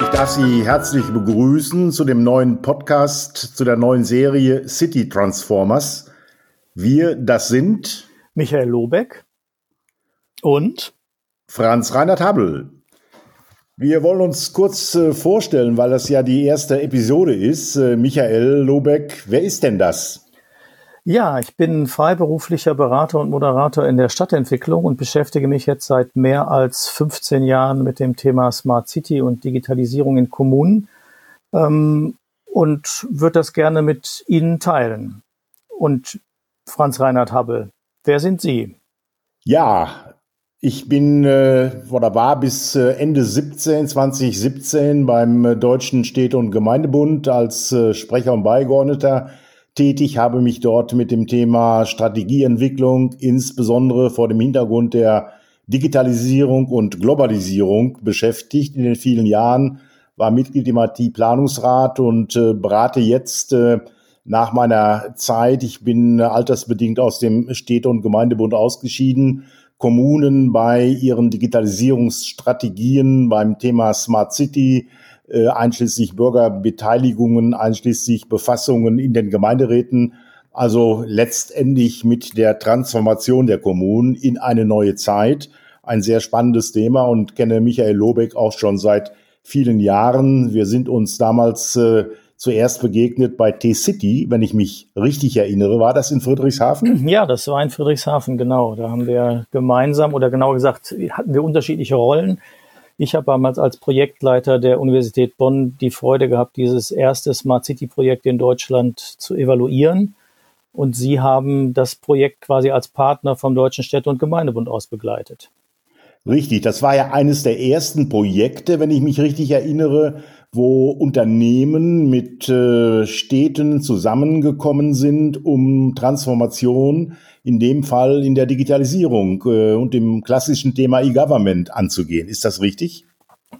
Ich darf Sie herzlich begrüßen zu dem neuen Podcast, zu der neuen Serie City Transformers. Wir, das sind Michael Lobeck und Franz Reinhard Habel. Wir wollen uns kurz äh, vorstellen, weil das ja die erste Episode ist. Äh, Michael Lobeck, wer ist denn das? Ja, ich bin freiberuflicher Berater und Moderator in der Stadtentwicklung und beschäftige mich jetzt seit mehr als 15 Jahren mit dem Thema Smart City und Digitalisierung in Kommunen ähm, und würde das gerne mit Ihnen teilen. Und Franz Reinhard Habel, wer sind Sie? Ja, ich bin äh, oder war bis äh, Ende 17, 2017 beim Deutschen Städte- und Gemeindebund als äh, Sprecher und Beigeordneter tätig, habe mich dort mit dem Thema Strategieentwicklung, insbesondere vor dem Hintergrund der Digitalisierung und Globalisierung beschäftigt. In den vielen Jahren, war Mitglied im IT-Planungsrat und äh, berate jetzt äh, nach meiner Zeit, ich bin altersbedingt aus dem Städte- und Gemeindebund ausgeschieden, Kommunen bei ihren Digitalisierungsstrategien beim Thema Smart City, äh, einschließlich Bürgerbeteiligungen, einschließlich Befassungen in den Gemeinderäten. Also letztendlich mit der Transformation der Kommunen in eine neue Zeit. Ein sehr spannendes Thema und kenne Michael Lobeck auch schon seit vielen Jahren. Wir sind uns damals äh, zuerst begegnet bei T-City, wenn ich mich richtig erinnere. War das in Friedrichshafen? Ja, das war in Friedrichshafen, genau. Da haben wir gemeinsam oder genauer gesagt, hatten wir unterschiedliche Rollen. Ich habe damals als Projektleiter der Universität Bonn die Freude gehabt, dieses erste Smart City Projekt in Deutschland zu evaluieren. Und Sie haben das Projekt quasi als Partner vom Deutschen Städte- und Gemeindebund aus begleitet. Richtig, das war ja eines der ersten Projekte, wenn ich mich richtig erinnere, wo Unternehmen mit äh, Städten zusammengekommen sind, um Transformation, in dem Fall in der Digitalisierung äh, und dem klassischen Thema E-Government anzugehen. Ist das richtig?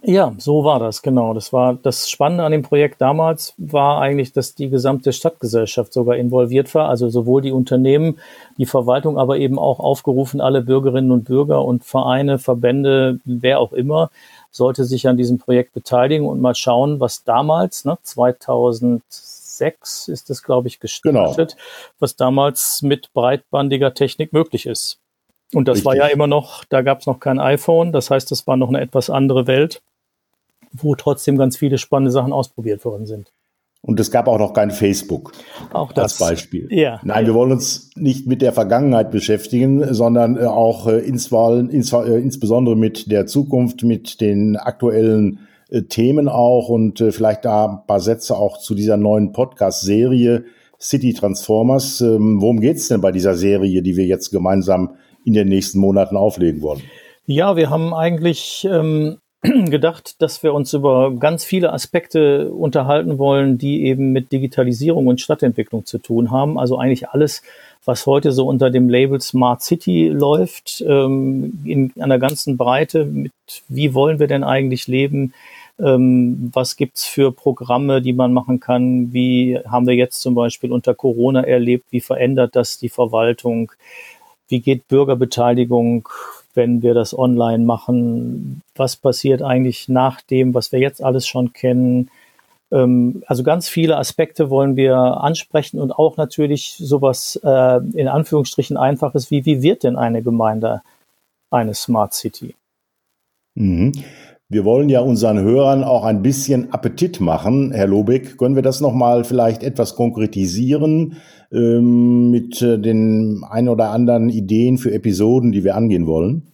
Ja, so war das, genau. Das war das Spannende an dem Projekt damals war eigentlich, dass die gesamte Stadtgesellschaft sogar involviert war, also sowohl die Unternehmen, die Verwaltung, aber eben auch aufgerufen, alle Bürgerinnen und Bürger und Vereine, Verbände, wer auch immer, sollte sich an diesem Projekt beteiligen und mal schauen, was damals, ne, 2006 ist es, glaube ich, gestartet, genau. was damals mit breitbandiger Technik möglich ist. Und das Richtig. war ja immer noch, da gab es noch kein iPhone, das heißt, das war noch eine etwas andere Welt, wo trotzdem ganz viele spannende Sachen ausprobiert worden sind. Und es gab auch noch kein Facebook auch das, als Beispiel. Ja, Nein, wir wollen uns nicht mit der Vergangenheit beschäftigen, sondern äh, auch äh, äh, insbesondere mit der Zukunft, mit den aktuellen Themen auch und vielleicht da ein paar Sätze auch zu dieser neuen Podcast-Serie City Transformers. Ähm, worum geht's denn bei dieser Serie, die wir jetzt gemeinsam in den nächsten Monaten auflegen wollen? Ja, wir haben eigentlich ähm, gedacht, dass wir uns über ganz viele Aspekte unterhalten wollen, die eben mit Digitalisierung und Stadtentwicklung zu tun haben. Also eigentlich alles, was heute so unter dem Label Smart City läuft, ähm, in einer ganzen Breite. Mit wie wollen wir denn eigentlich leben? Ähm, was gibt's für Programme, die man machen kann? Wie haben wir jetzt zum Beispiel unter Corona erlebt? Wie verändert das die Verwaltung? Wie geht Bürgerbeteiligung? Wenn wir das online machen? Was passiert eigentlich nach dem, was wir jetzt alles schon kennen? Ähm, also ganz viele Aspekte wollen wir ansprechen und auch natürlich sowas äh, in Anführungsstrichen einfaches wie, wie wird denn eine Gemeinde eine Smart City? Mhm. Wir wollen ja unseren Hörern auch ein bisschen Appetit machen. Herr Lobeck, können wir das nochmal vielleicht etwas konkretisieren ähm, mit äh, den ein oder anderen Ideen für Episoden, die wir angehen wollen?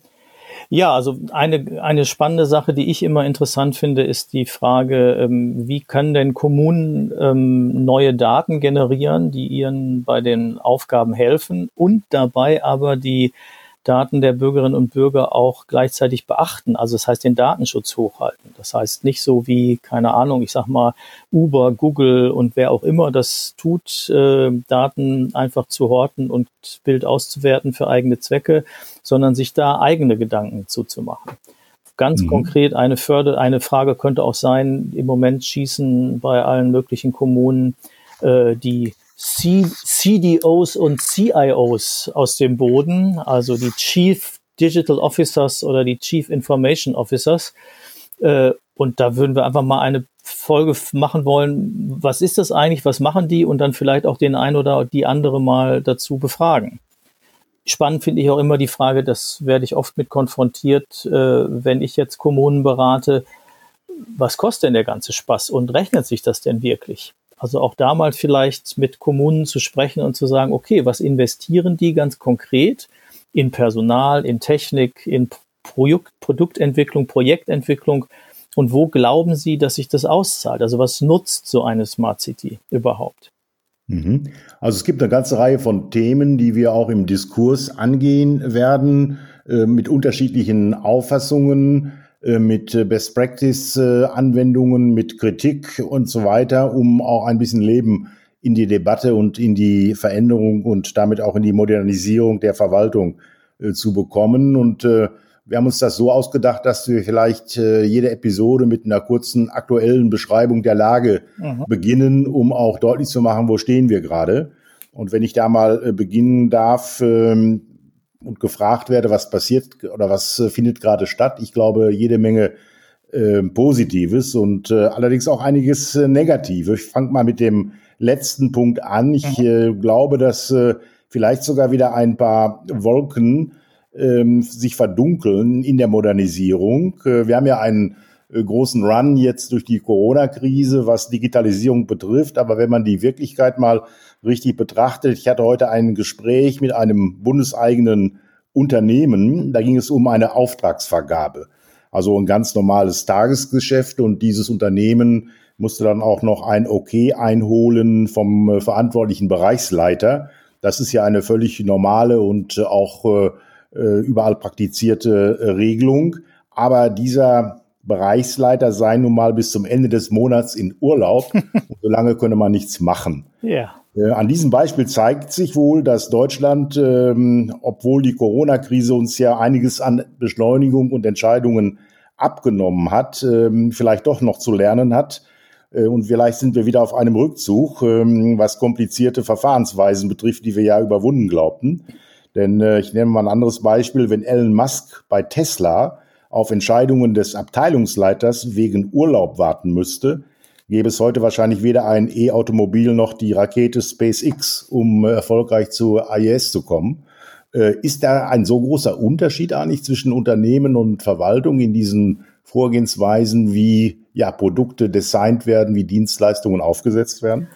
Ja, also eine, eine spannende Sache, die ich immer interessant finde, ist die Frage, ähm, wie können denn Kommunen ähm, neue Daten generieren, die ihnen bei den Aufgaben helfen und dabei aber die Daten der Bürgerinnen und Bürger auch gleichzeitig beachten. Also das heißt, den Datenschutz hochhalten. Das heißt nicht so wie, keine Ahnung, ich sag mal, Uber, Google und wer auch immer das tut, äh, Daten einfach zu horten und Bild auszuwerten für eigene Zwecke, sondern sich da eigene Gedanken zuzumachen. Ganz mhm. konkret eine Förder, eine Frage könnte auch sein, im Moment schießen bei allen möglichen Kommunen äh, die C CDOs und CIOs aus dem Boden, also die Chief Digital Officers oder die Chief Information Officers. Äh, und da würden wir einfach mal eine Folge machen wollen, was ist das eigentlich, was machen die und dann vielleicht auch den ein oder die andere mal dazu befragen. Spannend finde ich auch immer die Frage, das werde ich oft mit konfrontiert, äh, wenn ich jetzt Kommunen berate, was kostet denn der ganze Spaß und rechnet sich das denn wirklich? Also auch da mal vielleicht mit Kommunen zu sprechen und zu sagen, okay, was investieren die ganz konkret in Personal, in Technik, in Produkt, Produktentwicklung, Projektentwicklung und wo glauben Sie, dass sich das auszahlt? Also was nutzt so eine Smart City überhaupt? Mhm. Also es gibt eine ganze Reihe von Themen, die wir auch im Diskurs angehen werden, äh, mit unterschiedlichen Auffassungen, mit Best Practice äh, Anwendungen, mit Kritik und so weiter, um auch ein bisschen Leben in die Debatte und in die Veränderung und damit auch in die Modernisierung der Verwaltung zu bekommen. Und wir haben uns das so ausgedacht, dass wir vielleicht äh, jede Episode mit einer kurzen aktuellen Beschreibung der Lage mhm. beginnen, um auch deutlich zu machen, wo stehen wir gerade. Und wenn ich da mal äh, beginnen darf ähm, und gefragt werde, was passiert oder was äh, findet gerade statt, ich glaube, jede Menge äh, Positives und äh, allerdings auch einiges äh, Negatives. Ich fange mal mit dem letzten Punkt an. Ich mhm. äh, glaube, dass äh, vielleicht sogar wieder ein paar Wolken ähm, sich verdunkeln in der Modernisierung. Äh, wir haben ja einen äh, großen Run jetzt durch die Corona-Krise, was Digitalisierung betrifft. Aber wenn man die Wirklichkeit mal richtig betrachtet, ich hatte heute ein Gespräch mit einem bundeseigenen Unternehmen, da ging es um eine Auftragsvergabe. Also ein ganz normales Tagesgeschäft und dieses Unternehmen musste dann auch noch ein Okay einholen vom äh, verantwortlichen Bereichsleiter. Das ist ja eine völlig normale und auch äh, überall praktizierte äh, Regelung. Aber dieser Bereichsleiter sei nun mal bis zum Ende des Monats in Urlaub und solange könne man nichts machen. Ja. Äh, an diesem Beispiel zeigt sich wohl, dass Deutschland, ähm, obwohl die Corona-Krise uns ja einiges an Beschleunigung und Entscheidungen abgenommen hat, ähm, vielleicht doch noch zu lernen hat. Äh, und vielleicht sind wir wieder auf einem Rückzug, ähm, was komplizierte Verfahrensweisen betrifft, die wir ja überwunden glaubten. Denn äh, ich nehme mal ein anderes Beispiel, wenn Elon Musk bei Tesla auf Entscheidungen des Abteilungsleiters wegen Urlaub warten müsste, gäbe es heute wahrscheinlich weder ein E-Automobil noch die Rakete SpaceX, um äh, erfolgreich zur IS zu kommen. Äh, ist da ein so großer Unterschied eigentlich zwischen Unternehmen und Verwaltung in diesen Vorgehensweisen, wie ja, Produkte designt werden, wie Dienstleistungen aufgesetzt werden?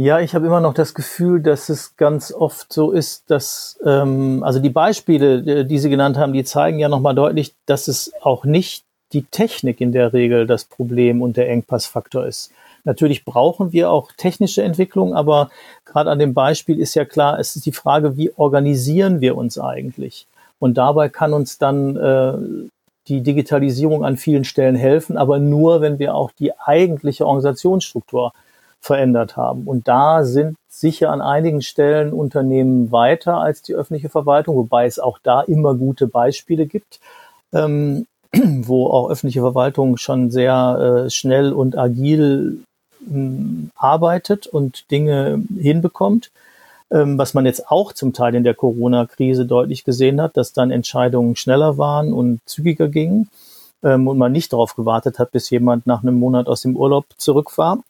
Ja, ich habe immer noch das Gefühl, dass es ganz oft so ist, dass ähm, also die Beispiele, die Sie genannt haben, die zeigen ja nochmal deutlich, dass es auch nicht die Technik in der Regel das Problem und der Engpassfaktor ist. Natürlich brauchen wir auch technische Entwicklung, aber gerade an dem Beispiel ist ja klar, es ist die Frage, wie organisieren wir uns eigentlich? Und dabei kann uns dann äh, die Digitalisierung an vielen Stellen helfen, aber nur, wenn wir auch die eigentliche Organisationsstruktur verändert haben. Und da sind sicher an einigen Stellen Unternehmen weiter als die öffentliche Verwaltung, wobei es auch da immer gute Beispiele gibt, ähm, wo auch öffentliche Verwaltung schon sehr äh, schnell und agil ähm, arbeitet und Dinge hinbekommt. Ähm, was man jetzt auch zum Teil in der Corona-Krise deutlich gesehen hat, dass dann Entscheidungen schneller waren und zügiger gingen ähm, und man nicht darauf gewartet hat, bis jemand nach einem Monat aus dem Urlaub zurück war.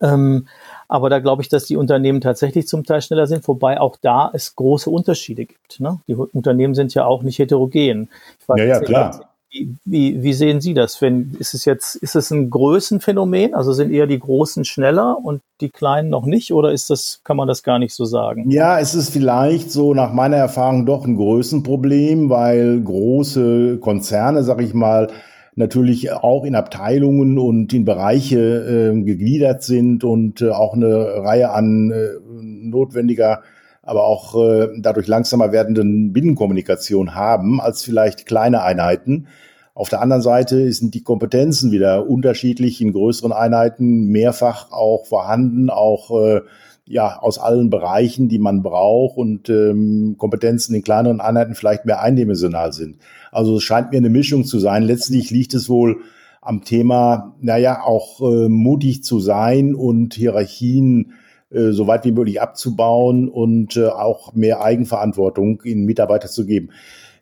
Ähm, aber da glaube ich, dass die Unternehmen tatsächlich zum Teil schneller sind, wobei auch da es große Unterschiede gibt. Ne? Die Unternehmen sind ja auch nicht heterogen. ja, ja, klar. Wie, wie, sehen Sie das? Wenn, ist es jetzt, ist es ein Größenphänomen? Also sind eher die Großen schneller und die Kleinen noch nicht? Oder ist das, kann man das gar nicht so sagen? Ja, es ist vielleicht so nach meiner Erfahrung doch ein Größenproblem, weil große Konzerne, sag ich mal, natürlich auch in Abteilungen und in Bereiche äh, gegliedert sind und äh, auch eine Reihe an äh, notwendiger, aber auch äh, dadurch langsamer werdenden Binnenkommunikation haben als vielleicht kleine Einheiten. Auf der anderen Seite sind die Kompetenzen wieder unterschiedlich in größeren Einheiten, mehrfach auch vorhanden, auch äh, ja aus allen Bereichen, die man braucht und ähm, Kompetenzen in kleineren Einheiten vielleicht mehr eindimensional sind. Also es scheint mir eine Mischung zu sein. Letztlich liegt es wohl am Thema, naja, auch äh, mutig zu sein und Hierarchien äh, so weit wie möglich abzubauen und äh, auch mehr Eigenverantwortung in Mitarbeiter zu geben.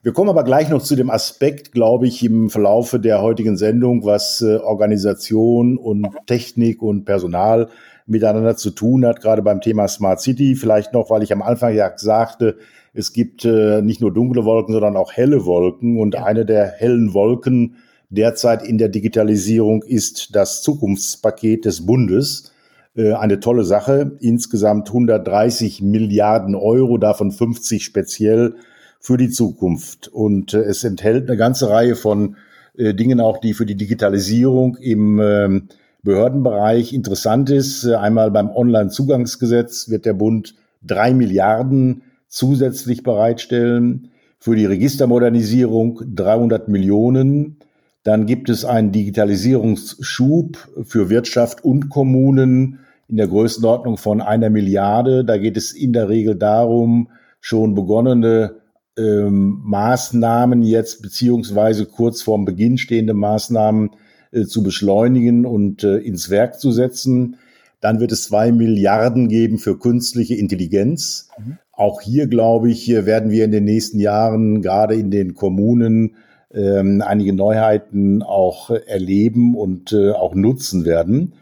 Wir kommen aber gleich noch zu dem Aspekt, glaube ich, im Verlaufe der heutigen Sendung, was äh, Organisation und Technik und Personal miteinander zu tun hat, gerade beim Thema Smart City. Vielleicht noch, weil ich am Anfang ja sagte, es gibt äh, nicht nur dunkle Wolken, sondern auch helle Wolken. Und eine der hellen Wolken derzeit in der Digitalisierung ist das Zukunftspaket des Bundes. Äh, eine tolle Sache. Insgesamt 130 Milliarden Euro, davon 50 speziell für die Zukunft. Und äh, es enthält eine ganze Reihe von äh, Dingen auch, die für die Digitalisierung im äh, Behördenbereich interessant ist. Einmal beim Onlinezugangsgesetz wird der Bund drei Milliarden zusätzlich bereitstellen. Für die Registermodernisierung 300 Millionen. Dann gibt es einen Digitalisierungsschub für Wirtschaft und Kommunen in der Größenordnung von einer Milliarde. Da geht es in der Regel darum, schon begonnene ähm, Maßnahmen jetzt beziehungsweise kurz vorm Beginn stehende Maßnahmen äh, zu beschleunigen und äh, ins Werk zu setzen. Dann wird es zwei Milliarden geben für künstliche Intelligenz. Mhm. Auch hier, glaube ich, hier werden wir in den nächsten Jahren gerade in den Kommunen ähm, einige Neuheiten auch erleben und äh, auch nutzen werden.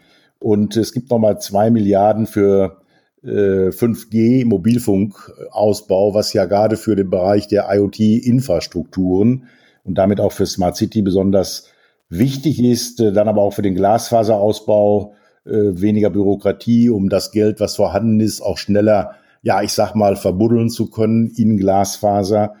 Und es gibt nochmal zwei Milliarden für 5G äh, Mobilfunkausbau, was ja gerade für den Bereich der IoT-Infrastrukturen und damit auch für Smart City besonders wichtig ist, äh, dann aber auch für den Glasfaserausbau äh, weniger Bürokratie, um das Geld, was vorhanden ist, auch schneller, ja, ich sag mal, verbuddeln zu können in Glasfaser.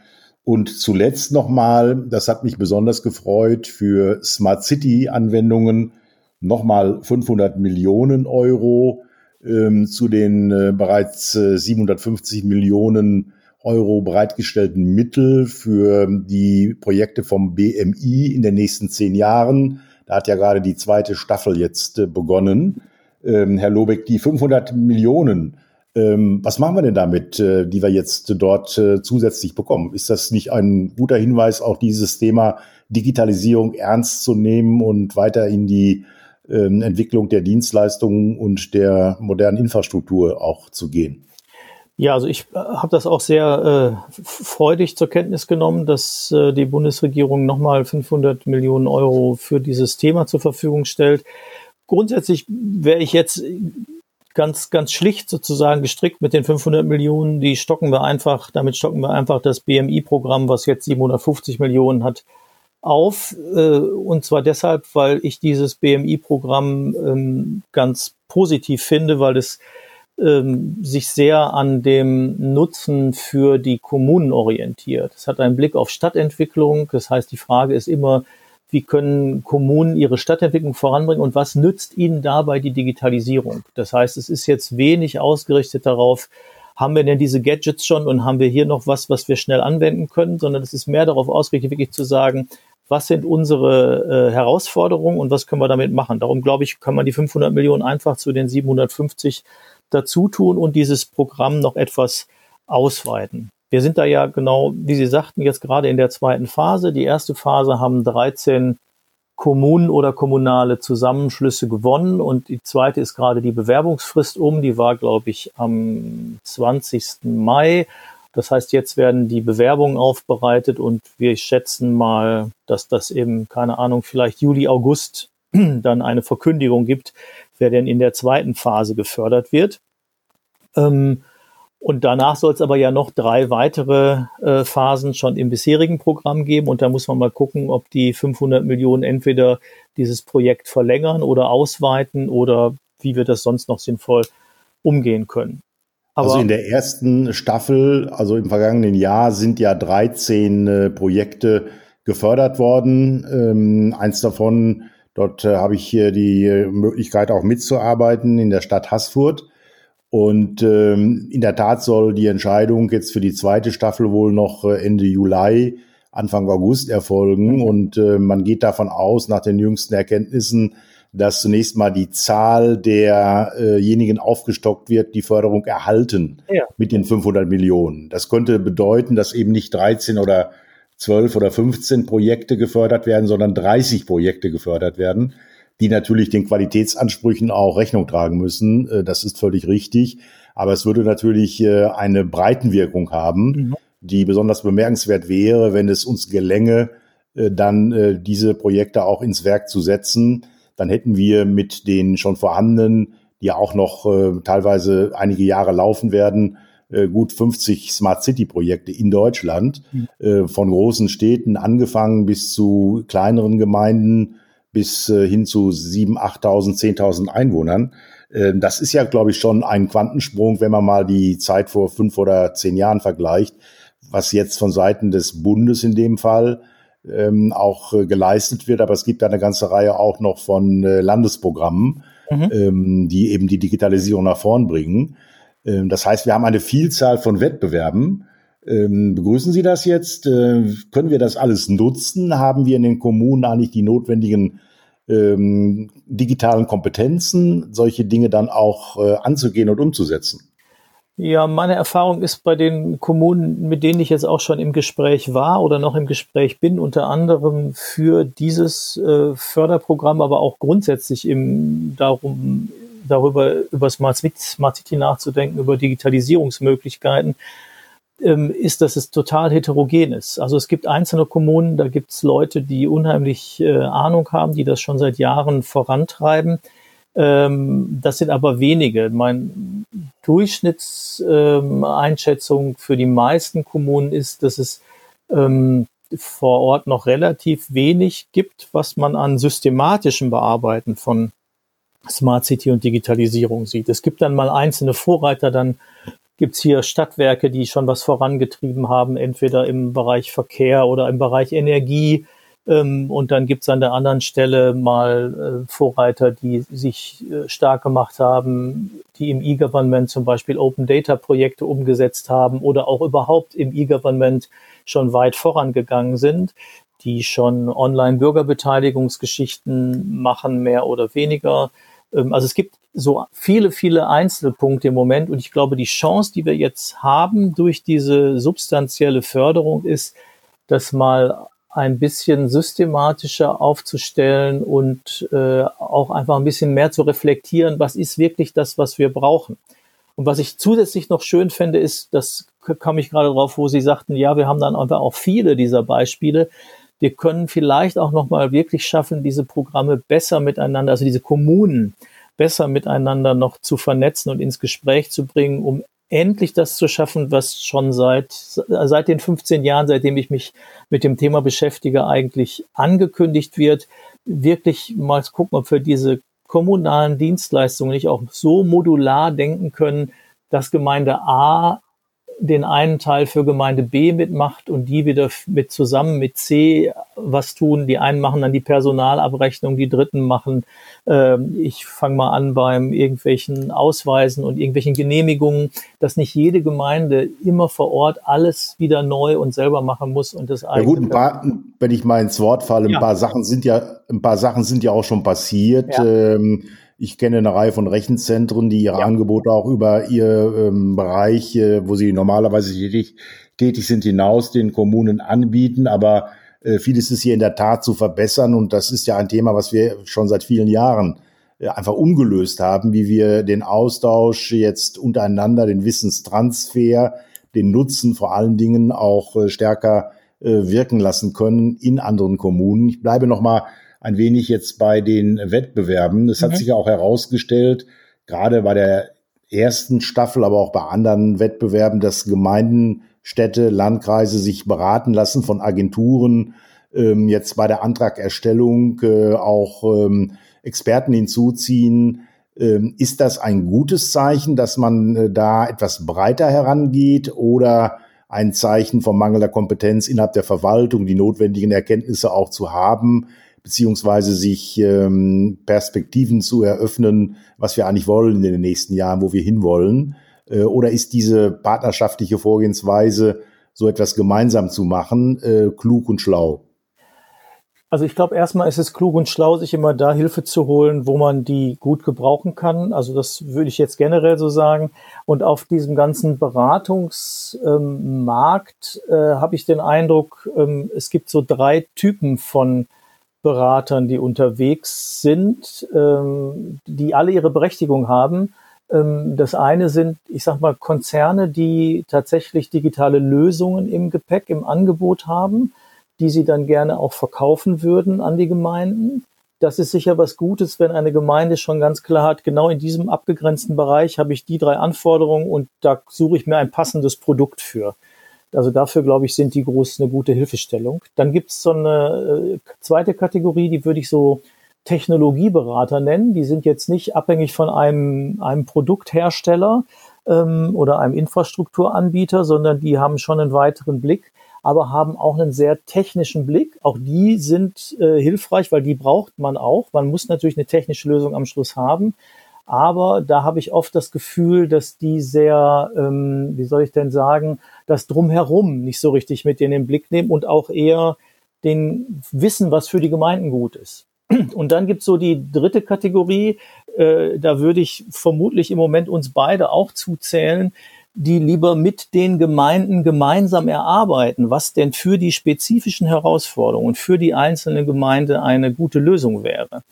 Und zuletzt nochmal, das hat mich besonders gefreut, für Smart City Anwendungen nochmal 500 Millionen Euro ähm, zu den äh, bereits äh, 750 Millionen Euro bereitgestellten Mittel für die Projekte vom BMI in den nächsten zehn Jahren. Da hat ja gerade die zweite Staffel jetzt äh, begonnen. Ähm, Herr Lobeck, die 500 Millionen, ähm, was machen wir denn damit, äh, die wir jetzt dort äh, zusätzlich bekommen? Ist das nicht ein guter Hinweis, auch dieses Thema Digitalisierung ernst zu nehmen und weiter in die ähm, Entwicklung der Dienstleistungen und der modernen Infrastruktur auch zu gehen. Ja, also ich äh, habe das auch sehr äh, freudig zur Kenntnis genommen, dass äh, die Bundesregierung nochmal 500 Millionen Euro für dieses Thema zur Verfügung stellt. Grundsätzlich wäre ich jetzt ganz, ganz schlicht sozusagen gestrickt mit den 500 Millionen. Die stocken wir einfach, damit stocken wir einfach das BMI-Programm, was jetzt 750 Millionen hat, auf. Äh, und zwar deshalb, weil ich dieses BMI-Programm ähm, ganz positiv finde, weil es ähm, sich sehr an dem Nutzen für die Kommunen orientiert. Es hat einen Blick auf Stadtentwicklung. Das heißt, die Frage ist immer, wie können Kommunen ihre Stadtentwicklung voranbringen und was nützt ihnen dabei die Digitalisierung? Das heißt, es ist jetzt wenig ausgerichtet darauf, haben wir denn diese Gadgets schon und haben wir hier noch was, was wir schnell anwenden können, sondern es ist mehr darauf ausgerichtet, wirklich zu sagen, was sind unsere äh, Herausforderungen und was können wir damit machen. Darum glaube ich, kann man die 500 Millionen einfach zu den 750 dazu tun und dieses Programm noch etwas ausweiten. Wir sind da ja genau, wie Sie sagten, jetzt gerade in der zweiten Phase. Die erste Phase haben 13 Kommunen oder kommunale Zusammenschlüsse gewonnen und die zweite ist gerade die Bewerbungsfrist um. Die war, glaube ich, am 20. Mai das heißt, jetzt werden die Bewerbungen aufbereitet und wir schätzen mal, dass das eben, keine Ahnung, vielleicht Juli, August dann eine Verkündigung gibt, wer denn in der zweiten Phase gefördert wird. Ähm, und danach soll es aber ja noch drei weitere äh, Phasen schon im bisherigen Programm geben. Und da muss man mal gucken, ob die 500 Millionen entweder dieses Projekt verlängern oder ausweiten oder wie wir das sonst noch sinnvoll umgehen können. Aber also in der ersten Staffel, also im vergangenen Jahr, sind ja 13 äh, Projekte gefördert worden. Ähm, eins davon, dort äh, habe ich hier die Möglichkeit auch mitzuarbeiten in der Stadt Haßfurt. Und ähm, in der Tat soll die Entscheidung jetzt für die zweite Staffel wohl noch äh, Ende Juli, Anfang August erfolgen. Und äh, man geht davon aus, nach den jüngsten Erkenntnissen, dass zunächst mal die Zahl derjenigen aufgestockt wird, die Förderung erhalten ja. mit den 500 Millionen. Das könnte bedeuten, dass eben nicht 13 oder 12 oder 15 Projekte gefördert werden, sondern 30 Projekte gefördert werden. Die natürlich den Qualitätsansprüchen auch Rechnung tragen müssen. Äh, das ist völlig richtig. Aber es würde natürlich äh, eine Breitenwirkung haben, mhm. die besonders bemerkenswert wäre, wenn es uns gelänge, äh, dann diese Projekte auch ins Werk zu setzen. Dann hätten wir mit den schon vorhandenen, die auch noch teilweise einige Jahre laufen werden, gut 50 Smart City Projekte in Deutschland, mhm. von großen Städten angefangen bis zu kleineren Gemeinden, bis äh, hin zu 7.000, 8.000, 10.000 Einwohnern. Äh, das ist ja, glaube ich, schon ein Quantensprung, wenn man mal die Zeit vor fünf oder zehn Jahren vergleicht, was jetzt von Seiten des Bundes in dem Fall ähm, auch äh, geleistet wird. Aber es gibt eine ganze Reihe auch noch von äh, Landesprogrammen, mhm. ähm, die eben die Digitalisierung nach vorn bringen. Ähm, das heißt, wir haben eine Vielzahl von Wettbewerben, ähm, begrüßen Sie das jetzt? Können wir das alles nutzen? Haben wir in den Kommunen eigentlich die notwendigen ähm, digitalen Kompetenzen, solche Dinge dann auch äh, anzugehen und umzusetzen? Ja, meine Erfahrung ist bei den Kommunen, mit denen ich jetzt auch schon im Gespräch war oder noch im Gespräch bin, unter anderem für dieses äh, Förderprogramm, aber auch grundsätzlich im darum, darüber über Smart City nachzudenken, über Digitalisierungsmöglichkeiten, ist, dass es total heterogen ist. Also es gibt einzelne Kommunen, da gibt es Leute, die unheimlich äh, Ahnung haben, die das schon seit Jahren vorantreiben. Ähm, das sind aber wenige. Meine Durchschnittseinschätzung ähm, für die meisten Kommunen ist, dass es ähm, vor Ort noch relativ wenig gibt, was man an systematischem Bearbeiten von Smart City und Digitalisierung sieht. Es gibt dann mal einzelne Vorreiter, dann gibt's hier Stadtwerke, die schon was vorangetrieben haben, entweder im Bereich Verkehr oder im Bereich Energie. Ähm, und dann gibt's an der anderen Stelle mal äh, Vorreiter, die sich äh, stark gemacht haben, die im E-Government zum Beispiel Open Data Projekte umgesetzt haben oder auch überhaupt im E-Government schon weit vorangegangen sind, die schon Online-Bürgerbeteiligungsgeschichten machen, mehr oder weniger. Ähm, also es gibt so viele, viele Einzelpunkte im Moment. Und ich glaube, die Chance, die wir jetzt haben durch diese substanzielle Förderung ist, das mal ein bisschen systematischer aufzustellen und äh, auch einfach ein bisschen mehr zu reflektieren, was ist wirklich das, was wir brauchen. Und was ich zusätzlich noch schön finde, ist, das kam ich gerade drauf, wo Sie sagten, ja, wir haben dann einfach auch viele dieser Beispiele. Wir können vielleicht auch noch mal wirklich schaffen, diese Programme besser miteinander, also diese Kommunen, besser miteinander noch zu vernetzen und ins Gespräch zu bringen, um endlich das zu schaffen, was schon seit, seit den 15 Jahren, seitdem ich mich mit dem Thema beschäftige, eigentlich angekündigt wird, wirklich mal gucken, ob wir diese kommunalen Dienstleistungen nicht auch so modular denken können, dass Gemeinde A den einen Teil für Gemeinde B mitmacht und die wieder mit zusammen mit C was tun. Die einen machen dann die Personalabrechnung, die dritten machen, äh, ich fange mal an beim irgendwelchen Ausweisen und irgendwelchen Genehmigungen, dass nicht jede Gemeinde immer vor Ort alles wieder neu und selber machen muss und das Ja gut, ein paar, wenn ich mal ins Wort falle, ein ja. paar Sachen sind ja, ein paar Sachen sind ja auch schon passiert. Ja. Ähm, ich kenne eine Reihe von Rechenzentren, die ihre ja. Angebote auch über ihr ähm, Bereich, äh, wo sie normalerweise tätig, tätig sind, hinaus den Kommunen anbieten. Aber äh, vieles ist hier in der Tat zu verbessern. Und das ist ja ein Thema, was wir schon seit vielen Jahren äh, einfach ungelöst haben, wie wir den Austausch jetzt untereinander, den Wissenstransfer, den Nutzen vor allen Dingen auch äh, stärker äh, wirken lassen können in anderen Kommunen. Ich bleibe noch mal ein wenig jetzt bei den Wettbewerben. Es mhm. hat sich ja auch herausgestellt, gerade bei der ersten Staffel, aber auch bei anderen Wettbewerben, dass Gemeinden, Städte, Landkreise sich beraten lassen von Agenturen, ähm, jetzt bei der Antragerstellung äh, auch ähm, Experten hinzuziehen. Ähm, ist das ein gutes Zeichen, dass man äh, da etwas breiter herangeht oder ein Zeichen von mangelnder Kompetenz innerhalb der Verwaltung, die notwendigen Erkenntnisse auch zu haben? Beziehungsweise sich ähm, Perspektiven zu eröffnen, was wir eigentlich wollen in den nächsten Jahren, wo wir hinwollen? Äh, oder ist diese partnerschaftliche Vorgehensweise, so etwas gemeinsam zu machen, äh, klug und schlau? Also ich glaube, erstmal ist es klug und schlau, sich immer da Hilfe zu holen, wo man die gut gebrauchen kann. Also das würde ich jetzt generell so sagen. Und auf diesem ganzen Beratungsmarkt ähm, äh, habe ich den Eindruck, ähm, es gibt so drei Typen von Beratern, die unterwegs sind, ähm, die alle ihre Berechtigung haben. Ähm, das eine sind, ich sag mal, Konzerne, die tatsächlich digitale Lösungen im Gepäck, im Angebot haben, die sie dann gerne auch verkaufen würden an die Gemeinden. Das ist sicher was Gutes, wenn eine Gemeinde schon ganz klar hat, genau in diesem abgegrenzten Bereich habe ich die drei Anforderungen und da suche ich mir ein passendes Produkt für. Also dafür, glaube ich, sind die groß eine gute Hilfestellung. Dann gibt es so eine äh, zweite Kategorie, die würde ich so Technologieberater nennen. Die sind jetzt nicht abhängig von einem, einem Produkthersteller ähm, oder einem Infrastrukturanbieter, sondern die haben schon einen weiteren Blick, aber haben auch einen sehr technischen Blick. Auch die sind äh, hilfreich, weil die braucht man auch. Man muss natürlich eine technische Lösung am Schluss haben. Aber da habe ich oft das Gefühl, dass die sehr, ähm, wie soll ich denn sagen, das drumherum nicht so richtig mit in den Blick nehmen und auch eher den Wissen, was für die Gemeinden gut ist. Und dann gibt's so die dritte Kategorie, äh, da würde ich vermutlich im Moment uns beide auch zuzählen, die lieber mit den Gemeinden gemeinsam erarbeiten, was denn für die spezifischen Herausforderungen, für die einzelne Gemeinde eine gute Lösung wäre.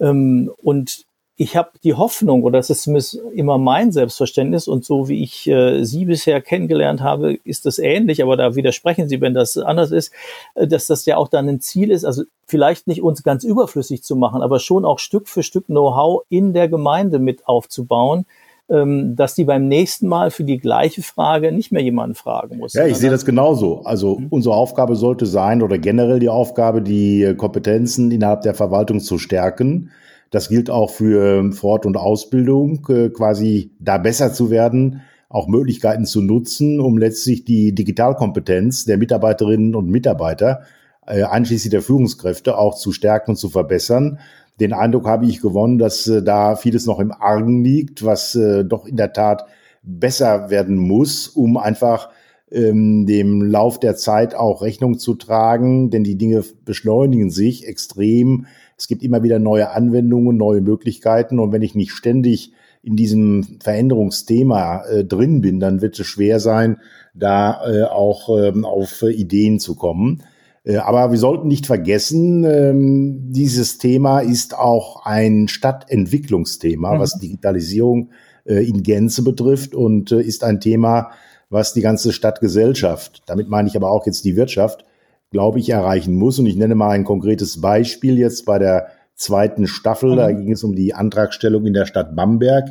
Ähm, und ich habe die Hoffnung, oder das ist zumindest immer mein Selbstverständnis und so wie ich äh, Sie bisher kennengelernt habe, ist das ähnlich, aber da widersprechen Sie, wenn das anders ist, äh, dass das ja auch dann ein Ziel ist, also vielleicht nicht uns ganz überflüssig zu machen, aber schon auch Stück für Stück Know-how in der Gemeinde mit aufzubauen, ähm, dass die beim nächsten Mal für die gleiche Frage nicht mehr jemanden fragen muss. Ja, ich sehe das genauso. Also mhm. unsere Aufgabe sollte sein oder generell die Aufgabe, die Kompetenzen innerhalb der Verwaltung zu stärken das gilt auch für ähm, Fort- und Ausbildung, äh, quasi da besser zu werden, auch Möglichkeiten zu nutzen, um letztlich die Digitalkompetenz der Mitarbeiterinnen und Mitarbeiter, äh, einschließlich der Führungskräfte, auch zu stärken und zu verbessern. Den Eindruck habe ich gewonnen, dass äh, da vieles noch im Argen liegt, was doch in der Tat besser werden muss, um einfach ähm, dem Lauf der Zeit auch Rechnung zu tragen, denn die Dinge beschleunigen sich extrem es gibt immer wieder neue Anwendungen, neue Möglichkeiten. Und wenn ich nicht ständig in diesem Veränderungsthema äh, drin bin, dann wird es schwer sein, da äh, auch ähm, auf Ideen zu kommen. Äh, aber wir sollten nicht vergessen, ähm, dieses Thema ist auch ein Stadtentwicklungsthema, mhm. was Digitalisierung äh, in Gänze betrifft und äh, ist ein Thema, was die ganze Stadtgesellschaft, damit meine ich aber auch jetzt die Wirtschaft, glaube ich, erreichen muss. Und ich nenne mal ein konkretes Beispiel jetzt bei der zweiten Staffel. Mhm. Da ging es um die Antragstellung in der Stadt Bamberg.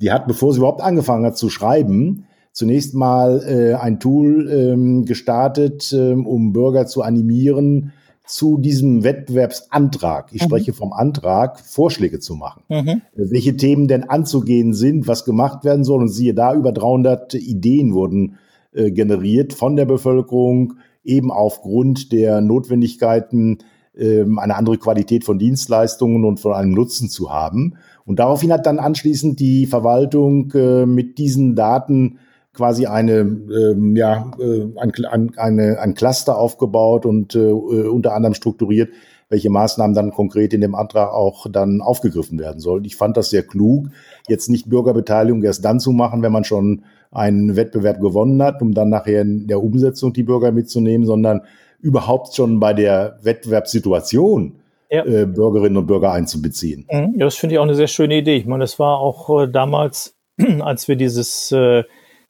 Die hat, bevor sie überhaupt angefangen hat zu schreiben, zunächst mal äh, ein Tool ähm, gestartet, ähm, um Bürger zu animieren, zu diesem Wettbewerbsantrag, ich mhm. spreche vom Antrag, Vorschläge zu machen. Mhm. Welche Themen denn anzugehen sind, was gemacht werden soll. Und siehe da, über 300 Ideen wurden äh, generiert von der Bevölkerung, eben aufgrund der Notwendigkeiten, ähm, eine andere Qualität von Dienstleistungen und von einem Nutzen zu haben. Und daraufhin hat dann anschließend die Verwaltung äh, mit diesen Daten quasi eine, ähm, ja, äh, ein, eine, ein Cluster aufgebaut und äh, unter anderem strukturiert, welche Maßnahmen dann konkret in dem Antrag auch dann aufgegriffen werden sollen. Ich fand das sehr klug, jetzt nicht Bürgerbeteiligung erst dann zu machen, wenn man schon einen Wettbewerb gewonnen hat, um dann nachher in der Umsetzung die Bürger mitzunehmen, sondern überhaupt schon bei der Wettbewerbssituation ja. äh, Bürgerinnen und Bürger einzubeziehen. Mhm. Ja, das finde ich auch eine sehr schöne Idee. Ich meine, das war auch äh, damals, als wir dieses äh,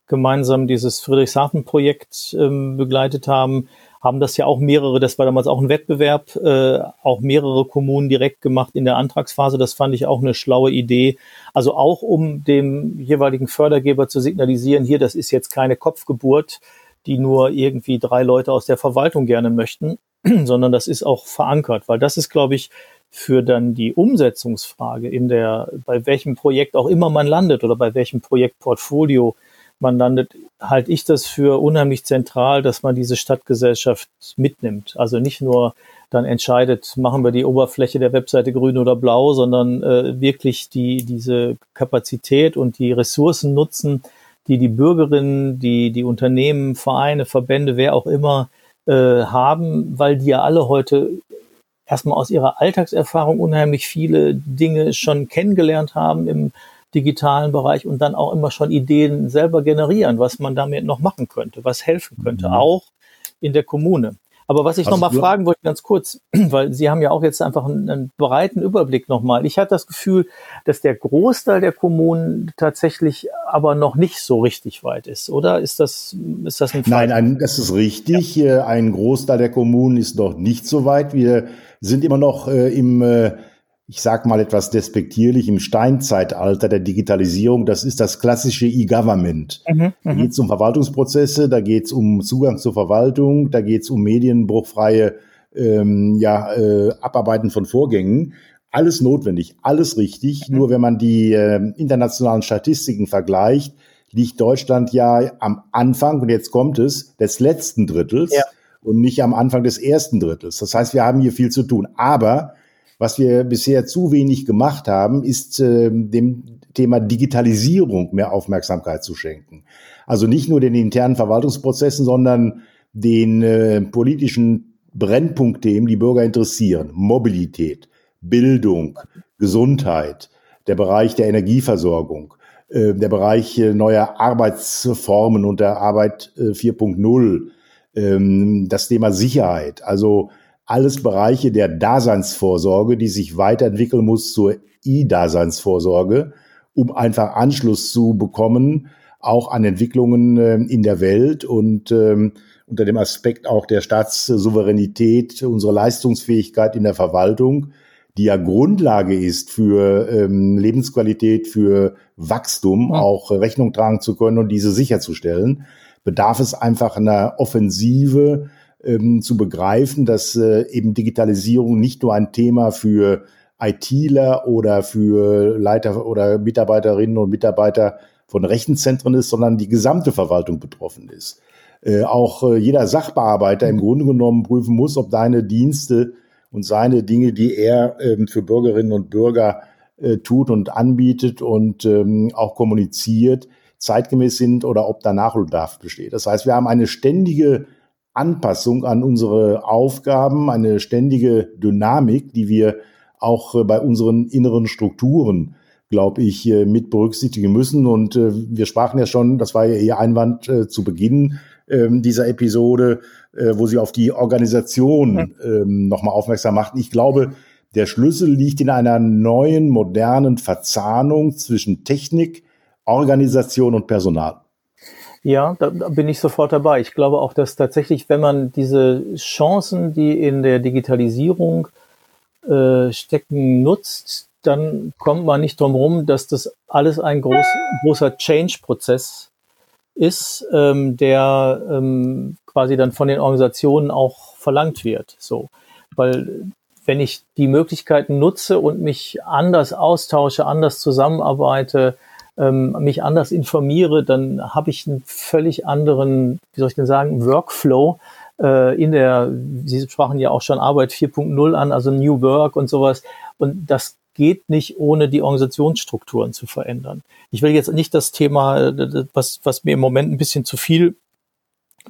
gemeinsam dieses Friedrichshafen-Projekt ähm, begleitet haben, haben das ja auch mehrere, das war damals auch ein Wettbewerb, äh, auch mehrere Kommunen direkt gemacht in der Antragsphase. Das fand ich auch eine schlaue Idee. Also auch um dem jeweiligen Fördergeber zu signalisieren, hier, das ist jetzt keine Kopfgeburt, die nur irgendwie drei Leute aus der Verwaltung gerne möchten, sondern das ist auch verankert, weil das ist, glaube ich, für dann die Umsetzungsfrage in der, bei welchem Projekt auch immer man landet oder bei welchem Projektportfolio man landet, halte ich das für unheimlich zentral, dass man diese Stadtgesellschaft mitnimmt. Also nicht nur dann entscheidet, machen wir die Oberfläche der Webseite grün oder blau, sondern äh, wirklich die, diese Kapazität und die Ressourcen nutzen, die die Bürgerinnen, die, die Unternehmen, Vereine, Verbände, wer auch immer äh, haben, weil die ja alle heute erstmal aus ihrer Alltagserfahrung unheimlich viele Dinge schon kennengelernt haben im digitalen Bereich und dann auch immer schon Ideen selber generieren, was man damit noch machen könnte, was helfen könnte, mhm. auch in der Kommune. Aber was ich nochmal fragen wollte, ganz kurz, weil Sie haben ja auch jetzt einfach einen, einen breiten Überblick nochmal. Ich hatte das Gefühl, dass der Großteil der Kommunen tatsächlich aber noch nicht so richtig weit ist, oder? Ist das, ist das ein Fall? Nein, ein, das ist richtig. Ja. Äh, ein Großteil der Kommunen ist noch nicht so weit. Wir sind immer noch äh, im äh, ich sag mal etwas despektierlich, im Steinzeitalter der Digitalisierung. Das ist das klassische E-Government. Mhm, da mhm. geht es um Verwaltungsprozesse, da geht es um Zugang zur Verwaltung, da geht es um medienbruchfreie ähm, ja, äh, Abarbeiten von Vorgängen. Alles notwendig, alles richtig. Mhm. Nur wenn man die äh, internationalen Statistiken vergleicht, liegt Deutschland ja am Anfang, und jetzt kommt es, des letzten Drittels ja. und nicht am Anfang des ersten Drittels. Das heißt, wir haben hier viel zu tun. Aber was wir bisher zu wenig gemacht haben, ist äh, dem Thema Digitalisierung mehr Aufmerksamkeit zu schenken. Also nicht nur den internen Verwaltungsprozessen, sondern den äh, politischen Brennpunktthemen, die Bürger interessieren. Mobilität, Bildung, Gesundheit, der Bereich der Energieversorgung, äh, der Bereich äh, neuer Arbeitsformen und der Arbeit äh, 4.0, ähm, das Thema Sicherheit. Also alles Bereiche der Daseinsvorsorge, die sich weiterentwickeln muss zur E-Daseinsvorsorge, um einfach Anschluss zu bekommen, auch an Entwicklungen äh, in der Welt und ähm, unter dem Aspekt auch der Staatssouveränität, unsere Leistungsfähigkeit in der Verwaltung, die ja Grundlage ist für ähm, Lebensqualität, für Wachstum, ja. auch Rechnung tragen zu können und diese sicherzustellen, bedarf es einfach einer Offensive ähm, zu begreifen, dass äh, eben Digitalisierung nicht nur ein Thema für ITler oder für Leiter oder Mitarbeiterinnen und Mitarbeiter von Rechenzentren ist, sondern die gesamte Verwaltung betroffen ist. Äh, auch äh, jeder Sachbearbeiter im Grunde genommen prüfen muss, ob deine Dienste und seine Dinge, die er ähm, für Bürgerinnen und Bürger äh, tut und anbietet und ähm, auch kommuniziert, zeitgemäß sind oder ob da Nachholbedarf besteht. Das heißt, wir haben eine ständige Anpassung an unsere Aufgaben, eine ständige Dynamik, die wir auch äh, bei unseren inneren Strukturen, glaube ich, äh, mit berücksichtigen müssen. Und äh, wir sprachen ja schon, das war ja Ihr Einwand zu Beginn ähm, dieser Episode, wo Sie auf die Organisation ähm, nochmal aufmerksam machten. Ich glaube, der Schlüssel liegt in einer neuen, modernen Verzahnung zwischen Technik, Organisation und Personal. Ja, da, da bin ich sofort dabei. Ich glaube auch, dass tatsächlich, wenn man diese Chancen, die in der Digitalisierung äh, stecken, nutzt, dann kommt man nicht drum herum, dass das alles ein groß, großer Change-Prozess ist, ähm, der ähm, quasi dann von den Organisationen auch verlangt wird. So, weil wenn ich die Möglichkeiten nutze und mich anders austausche, anders zusammenarbeite, ähm, mich anders informiere, dann habe ich einen völlig anderen, wie soll ich denn sagen, Workflow äh, in der, Sie sprachen ja auch schon Arbeit 4.0 an, also New Work und sowas. Und das geht nicht, ohne die Organisationsstrukturen zu verändern. Ich will jetzt nicht das Thema, was, was mir im Moment ein bisschen zu viel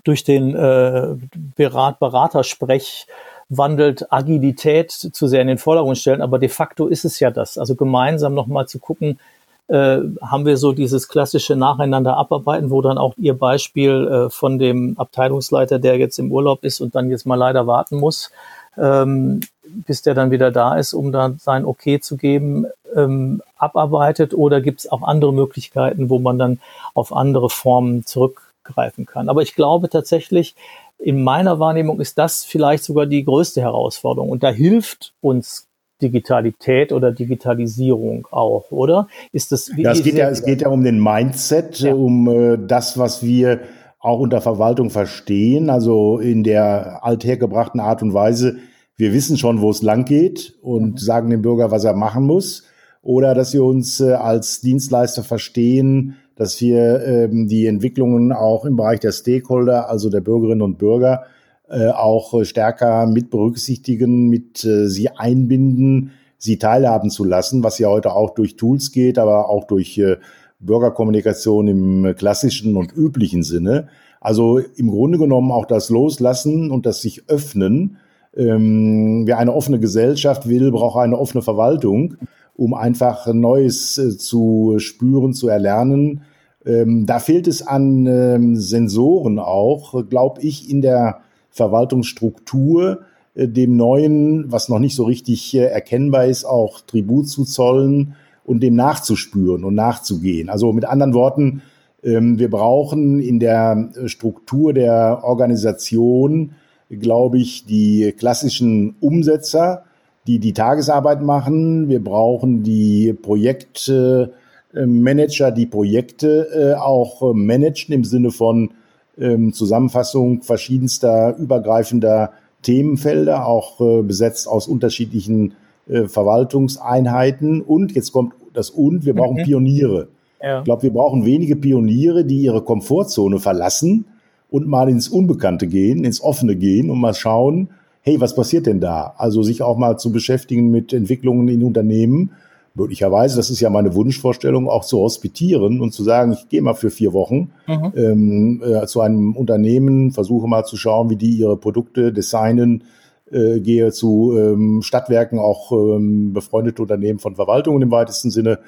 durch den äh, Berat Beratersprech wandelt, Agilität zu sehr in den Vordergrund stellen, aber de facto ist es ja das. Also gemeinsam nochmal zu gucken, äh, haben wir so dieses klassische Nacheinander abarbeiten, wo dann auch Ihr Beispiel äh, von dem Abteilungsleiter, der jetzt im Urlaub ist und dann jetzt mal leider warten muss, ähm, bis der dann wieder da ist, um dann sein Okay zu geben, ähm, abarbeitet oder gibt es auch andere Möglichkeiten, wo man dann auf andere Formen zurückgreifen kann. Aber ich glaube tatsächlich, in meiner Wahrnehmung ist das vielleicht sogar die größte Herausforderung. Und da hilft uns Digitalität oder Digitalisierung auch, oder? Ist das? Wie, ja, es geht ja, es geht ja um den Mindset, ja. um äh, das, was wir auch unter Verwaltung verstehen, also in der althergebrachten Art und Weise. Wir wissen schon, wo es lang geht und mhm. sagen dem Bürger, was er machen muss, oder dass wir uns äh, als Dienstleister verstehen, dass wir ähm, die Entwicklungen auch im Bereich der Stakeholder, also der Bürgerinnen und Bürger, auch stärker mit berücksichtigen, mit äh, sie einbinden, sie teilhaben zu lassen, was ja heute auch durch Tools geht, aber auch durch äh, Bürgerkommunikation im klassischen und üblichen Sinne. Also im Grunde genommen auch das Loslassen und das sich öffnen. Ähm, wer eine offene Gesellschaft will, braucht eine offene Verwaltung, um einfach Neues äh, zu spüren, zu erlernen. Ähm, da fehlt es an ähm, Sensoren auch, glaube ich, in der Verwaltungsstruktur äh, dem Neuen, was noch nicht so richtig äh, erkennbar ist, auch Tribut zu zollen und dem nachzuspüren und nachzugehen. Also mit anderen Worten, ähm, wir brauchen in der Struktur der Organisation, glaube ich, die klassischen Umsetzer, die die Tagesarbeit machen. Wir brauchen die Projektmanager, die Projekte äh, auch managen im Sinne von ähm, Zusammenfassung verschiedenster übergreifender Themenfelder, auch äh, besetzt aus unterschiedlichen äh, Verwaltungseinheiten. Und jetzt kommt das Und, wir brauchen mhm. Pioniere. Ja. Ich glaube, wir brauchen wenige Pioniere, die ihre Komfortzone verlassen und mal ins Unbekannte gehen, ins Offene gehen und mal schauen, hey, was passiert denn da? Also sich auch mal zu beschäftigen mit Entwicklungen in Unternehmen möglicherweise, das ist ja meine Wunschvorstellung, auch zu hospitieren und zu sagen, ich gehe mal für vier Wochen mhm. ähm, äh, zu einem Unternehmen, versuche mal zu schauen, wie die ihre Produkte designen, äh, gehe zu ähm, Stadtwerken, auch ähm, befreundete Unternehmen von Verwaltungen im weitesten Sinne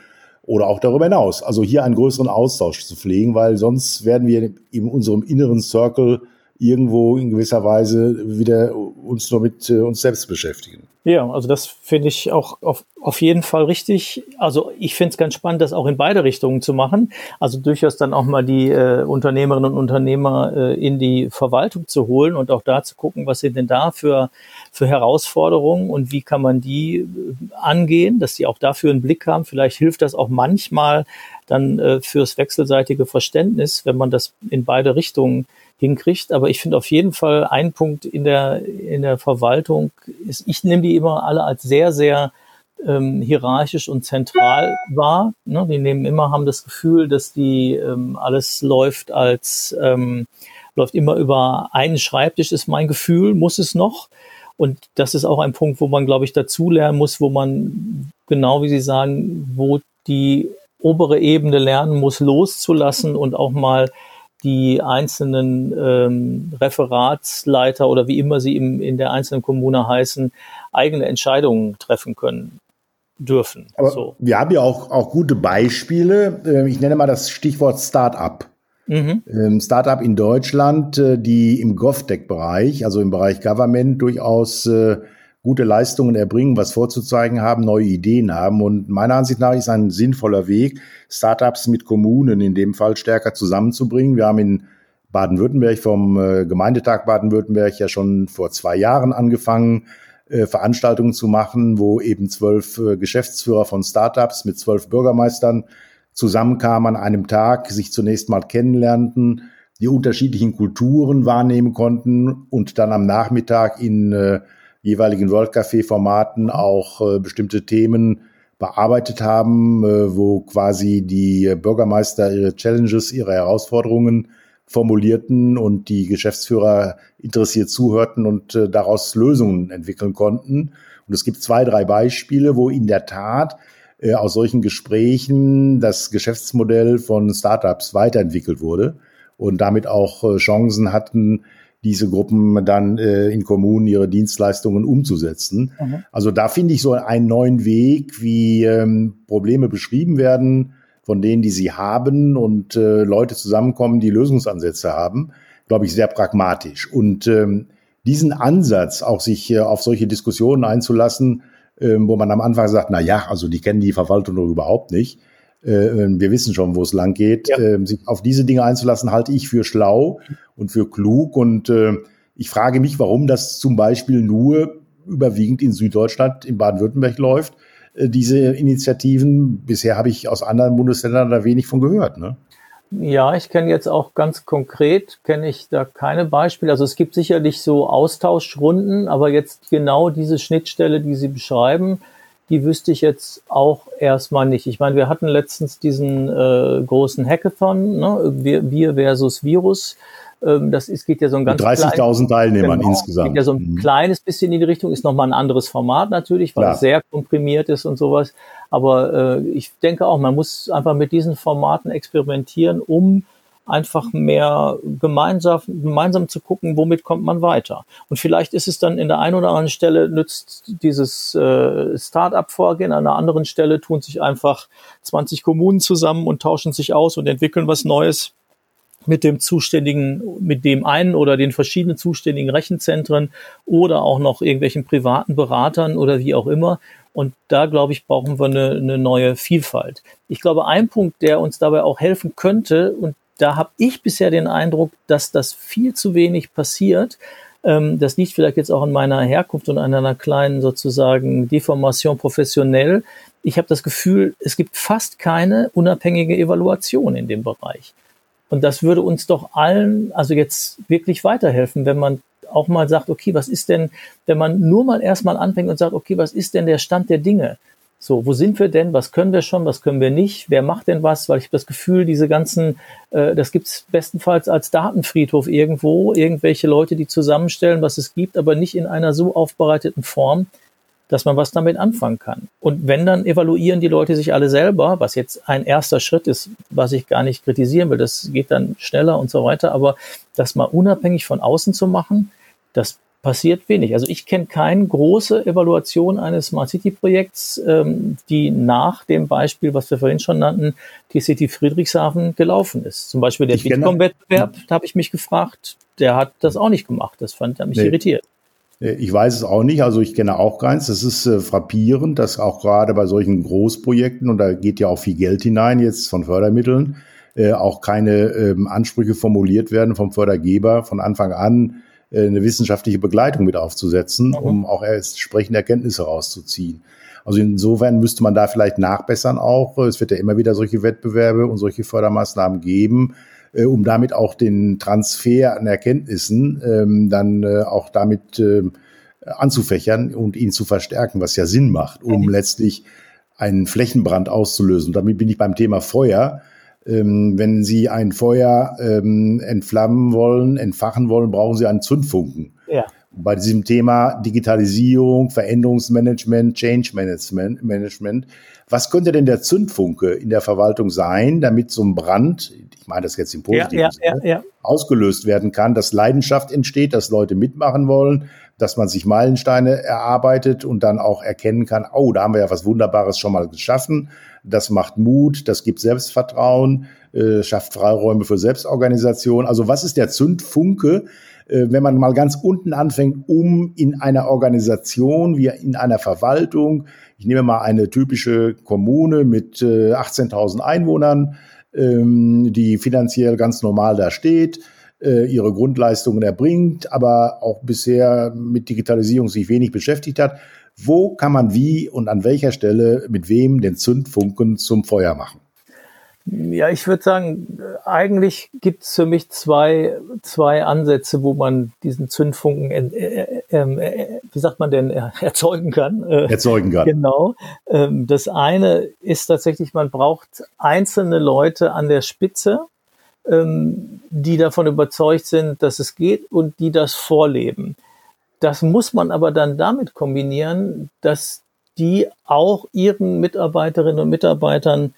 oder auch darüber hinaus. Also hier einen größeren Austausch zu pflegen, weil sonst werden wir in unserem inneren Circle irgendwo in gewisser Weise wieder uns nur mit äh, uns selbst beschäftigen. Ja, also das finde ich auch auf, auf jeden Fall richtig. Also ich finde es ganz spannend, das auch in beide Richtungen zu machen. Also durchaus dann auch mal die äh, Unternehmerinnen und Unternehmer äh, in die Verwaltung zu holen und auch da zu gucken, was sind denn da für, für Herausforderungen und wie kann man die äh, angehen, dass sie auch dafür einen Blick haben. Vielleicht hilft das auch manchmal dann äh, fürs wechselseitige Verständnis, wenn man das in beide Richtungen hinkriegt. Aber ich finde auf jeden Fall ein Punkt in der, in der Verwaltung ist, ich nehme die immer alle als sehr, sehr ähm, hierarchisch und zentral wahr. Ne? Die nehmen immer, haben das Gefühl, dass die ähm, alles läuft als ähm, läuft immer über einen Schreibtisch, ist mein Gefühl, muss es noch. Und das ist auch ein Punkt, wo man, glaube ich, dazulernen muss, wo man, genau wie Sie sagen, wo die obere Ebene lernen muss, loszulassen und auch mal die einzelnen ähm, Referatsleiter oder wie immer sie im, in der einzelnen Kommune heißen, eigene Entscheidungen treffen können dürfen. Aber so. wir haben ja auch, auch gute Beispiele. Ähm, ich nenne mal das Stichwort Start-up. Mhm. Ähm, Startup in Deutschland, äh, die im GovTech-Bereich, also im Bereich Government, durchaus äh, gute Leistungen erbringen, was vorzuzeigen haben, neue Ideen haben. Und meiner Ansicht nach ist ein sinnvoller Weg, Startups mit Kommunen in dem Fall stärker zusammenzubringen. Wir haben in Baden-Württemberg vom äh, Gemeindetag Baden-Württemberg ja schon vor zwei Jahren angefangen, äh, Veranstaltungen zu machen, wo eben zwölf äh, Geschäftsführer von Startups mit zwölf Bürgermeistern zusammenkamen an einem Tag, sich zunächst mal kennenlernten, die unterschiedlichen Kulturen wahrnehmen konnten und dann am Nachmittag in jeweiligen World Café Formaten auch äh, bestimmte Themen bearbeitet haben, äh, wo quasi die Bürgermeister ihre Challenges, ihre Herausforderungen formulierten und die Geschäftsführer interessiert zuhörten und äh, daraus Lösungen entwickeln konnten. Und es gibt zwei, drei Beispiele, wo in der Tat äh, aus solchen Gesprächen das Geschäftsmodell von Startups weiterentwickelt wurde und damit auch äh, Chancen hatten, diese Gruppen dann äh, in Kommunen ihre Dienstleistungen umzusetzen. Mhm. Also da finde ich so einen neuen Weg, wie ähm, Probleme beschrieben werden von denen, die sie haben und äh, Leute zusammenkommen, die Lösungsansätze haben, glaube ich, sehr pragmatisch. Und ähm, diesen Ansatz, auch sich äh, auf solche Diskussionen einzulassen, äh, wo man am Anfang sagt, na ja, also die kennen die Verwaltung doch überhaupt nicht, ähm, wir wissen schon, wo es lang geht. Ja. Ähm, sich auf diese Dinge einzulassen, halte ich für schlau und für klug. Und äh, ich frage mich, warum das zum Beispiel nur überwiegend in Süddeutschland, in Baden-Württemberg läuft. Äh, diese Initiativen, bisher habe ich aus anderen Bundesländern da wenig von gehört. Ne? Ja, ich kenne jetzt auch ganz konkret, kenne ich da keine Beispiele. Also es gibt sicherlich so Austauschrunden, aber jetzt genau diese Schnittstelle, die Sie beschreiben, die wüsste ich jetzt auch erstmal nicht. Ich meine, wir hatten letztens diesen äh, großen Hackathon, ne? wir, wir versus Virus. Ähm, das ist, geht ja so ein ganz 30.000 Teilnehmern genau, insgesamt. Geht ja so ein mhm. kleines bisschen in die Richtung, ist nochmal ein anderes Format natürlich, weil Klar. es sehr komprimiert ist und sowas. Aber äh, ich denke auch, man muss einfach mit diesen Formaten experimentieren, um einfach mehr gemeinsam, gemeinsam zu gucken, womit kommt man weiter. Und vielleicht ist es dann in der einen oder anderen Stelle nützt dieses äh, Start-up-Vorgehen, an einer anderen Stelle tun sich einfach 20 Kommunen zusammen und tauschen sich aus und entwickeln was Neues mit dem zuständigen, mit dem einen oder den verschiedenen zuständigen Rechenzentren oder auch noch irgendwelchen privaten Beratern oder wie auch immer. Und da, glaube ich, brauchen wir eine, eine neue Vielfalt. Ich glaube, ein Punkt, der uns dabei auch helfen könnte, und da habe ich bisher den Eindruck, dass das viel zu wenig passiert. Ähm, das liegt vielleicht jetzt auch an meiner Herkunft und an einer kleinen sozusagen Deformation professionell. Ich habe das Gefühl, es gibt fast keine unabhängige Evaluation in dem Bereich. Und das würde uns doch allen, also jetzt wirklich weiterhelfen, wenn man auch mal sagt, okay, was ist denn, wenn man nur mal erstmal anfängt und sagt, okay, was ist denn der Stand der Dinge? So, wo sind wir denn? Was können wir schon? Was können wir nicht? Wer macht denn was? Weil ich habe das Gefühl, diese ganzen, äh, das gibt's bestenfalls als Datenfriedhof irgendwo, irgendwelche Leute, die zusammenstellen, was es gibt, aber nicht in einer so aufbereiteten Form, dass man was damit anfangen kann. Und wenn, dann evaluieren die Leute sich alle selber, was jetzt ein erster Schritt ist, was ich gar nicht kritisieren will, das geht dann schneller und so weiter, aber das mal unabhängig von außen zu machen, das passiert wenig. Also ich kenne keine große Evaluation eines Smart City Projekts, ähm, die nach dem Beispiel, was wir vorhin schon nannten, die City Friedrichshafen gelaufen ist. Zum Beispiel der Bitkom-Wettbewerb, da habe ich mich gefragt, der hat das auch nicht gemacht. Das fand er mich nee. irritiert. Ich weiß es auch nicht, also ich kenne auch keins. Das ist äh, frappierend, dass auch gerade bei solchen Großprojekten, und da geht ja auch viel Geld hinein jetzt von Fördermitteln, äh, auch keine ähm, Ansprüche formuliert werden vom Fördergeber von Anfang an eine wissenschaftliche Begleitung mit aufzusetzen, mhm. um auch entsprechende Erkenntnisse rauszuziehen. Also insofern müsste man da vielleicht nachbessern auch. Es wird ja immer wieder solche Wettbewerbe und solche Fördermaßnahmen geben, äh, um damit auch den Transfer an Erkenntnissen ähm, dann äh, auch damit äh, anzufächern und ihn zu verstärken, was ja Sinn macht, um mhm. letztlich einen Flächenbrand auszulösen. Und damit bin ich beim Thema Feuer. Ähm, wenn Sie ein Feuer ähm, entflammen wollen, entfachen wollen, brauchen Sie einen Zündfunken. Ja. Bei diesem Thema Digitalisierung, Veränderungsmanagement, Change Management, Management, was könnte denn der Zündfunke in der Verwaltung sein, damit so ein Brand, ich meine das jetzt im positiven ja, ja, Sinne, ausgelöst werden kann, dass Leidenschaft entsteht, dass Leute mitmachen wollen, dass man sich Meilensteine erarbeitet und dann auch erkennen kann, oh, da haben wir ja was Wunderbares schon mal geschaffen das macht Mut, das gibt Selbstvertrauen, äh, schafft Freiräume für Selbstorganisation. Also was ist der Zündfunke, äh, wenn man mal ganz unten anfängt, um in einer Organisation wie in einer Verwaltung, ich nehme mal eine typische Kommune mit äh, 18.000 Einwohnern, ähm, die finanziell ganz normal da steht, äh, ihre Grundleistungen erbringt, aber auch bisher mit Digitalisierung sich wenig beschäftigt hat. Wo kann man wie und an welcher Stelle mit wem den Zündfunken zum Feuer machen? Ja, ich würde sagen, eigentlich gibt es für mich zwei, zwei Ansätze, wo man diesen Zündfunken, äh, äh, ähm, äh, wie sagt man denn, erzeugen kann. Erzeugen kann. Genau. Ähm, das eine ist tatsächlich, man braucht einzelne Leute an der Spitze, ähm, die davon überzeugt sind, dass es geht und die das vorleben. Das muss man aber dann damit kombinieren, dass die auch ihren Mitarbeiterinnen und Mitarbeitern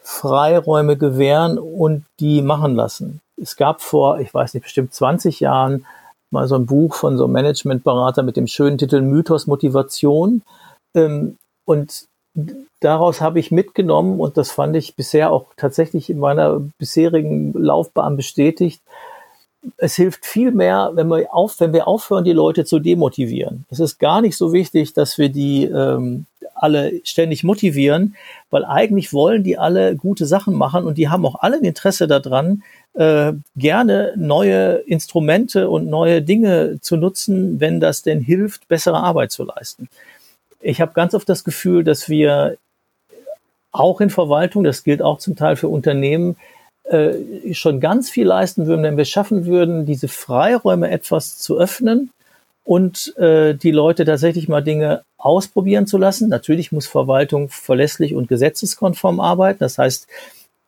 Freiräume gewähren und die machen lassen. Es gab vor, ich weiß nicht, bestimmt 20 Jahren mal so ein Buch von so einem Managementberater mit dem schönen Titel Mythos Motivation. Ähm, und daraus habe ich mitgenommen, und das fand ich bisher auch tatsächlich in meiner bisherigen Laufbahn bestätigt, es hilft viel mehr, wenn wir, auf, wenn wir aufhören, die Leute zu demotivieren. Es ist gar nicht so wichtig, dass wir die ähm, alle ständig motivieren, weil eigentlich wollen die alle gute Sachen machen und die haben auch alle ein Interesse daran, äh, gerne neue Instrumente und neue Dinge zu nutzen, wenn das denn hilft, bessere Arbeit zu leisten. Ich habe ganz oft das Gefühl, dass wir auch in Verwaltung, das gilt auch zum Teil für Unternehmen, äh, schon ganz viel leisten würden, wenn wir schaffen würden, diese Freiräume etwas zu öffnen und äh, die Leute tatsächlich mal Dinge ausprobieren zu lassen. Natürlich muss Verwaltung verlässlich und gesetzeskonform arbeiten. Das heißt,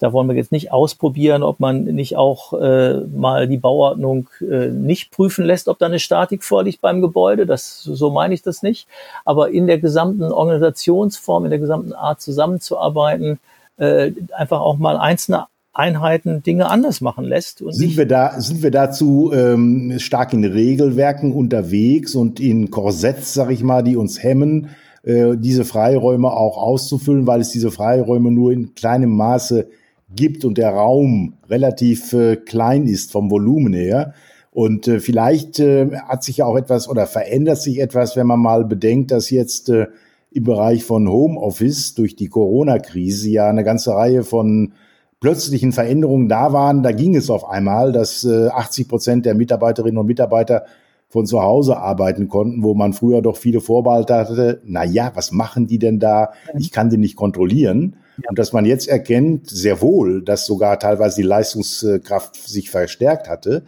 da wollen wir jetzt nicht ausprobieren, ob man nicht auch äh, mal die Bauordnung äh, nicht prüfen lässt, ob da eine Statik vorliegt beim Gebäude. Das, so meine ich das nicht. Aber in der gesamten Organisationsform, in der gesamten Art zusammenzuarbeiten, äh, einfach auch mal einzelne Einheiten Dinge anders machen lässt. sind, wir da, sind wir dazu ähm, stark in Regelwerken unterwegs und in Korsetts, sag ich mal, die uns hemmen, äh, diese Freiräume auch auszufüllen, weil es diese Freiräume nur in kleinem Maße gibt und der Raum relativ äh, klein ist vom Volumen her. Und äh, vielleicht äh, hat sich ja auch etwas oder verändert sich etwas, wenn man mal bedenkt, dass jetzt äh, im Bereich von Homeoffice durch die Corona-Krise ja eine ganze Reihe von plötzlichen Veränderungen da waren. Da ging es auf einmal, dass äh, 80 Prozent der Mitarbeiterinnen und Mitarbeiter von zu Hause arbeiten konnten, wo man früher doch viele Vorbehalte hatte. Na ja, was machen die denn da? Ich kann die nicht kontrollieren. Und dass man jetzt erkennt, sehr wohl, dass sogar teilweise die Leistungskraft sich verstärkt hatte,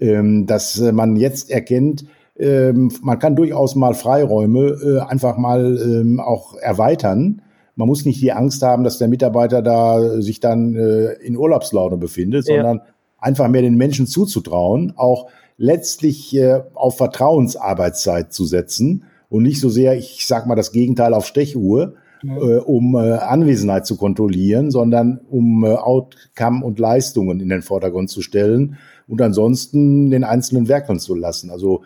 ähm, dass man jetzt erkennt, ähm, man kann durchaus mal Freiräume äh, einfach mal ähm, auch erweitern. Man muss nicht die Angst haben, dass der Mitarbeiter da sich dann äh, in Urlaubslaune befindet, ja. sondern einfach mehr den Menschen zuzutrauen, auch letztlich äh, auf Vertrauensarbeitszeit zu setzen und nicht so sehr, ich sag mal das Gegenteil auf Stechuhr, mhm. äh, um äh, Anwesenheit zu kontrollieren, sondern um äh, Outcome und Leistungen in den Vordergrund zu stellen und ansonsten den Einzelnen werkeln zu lassen. Also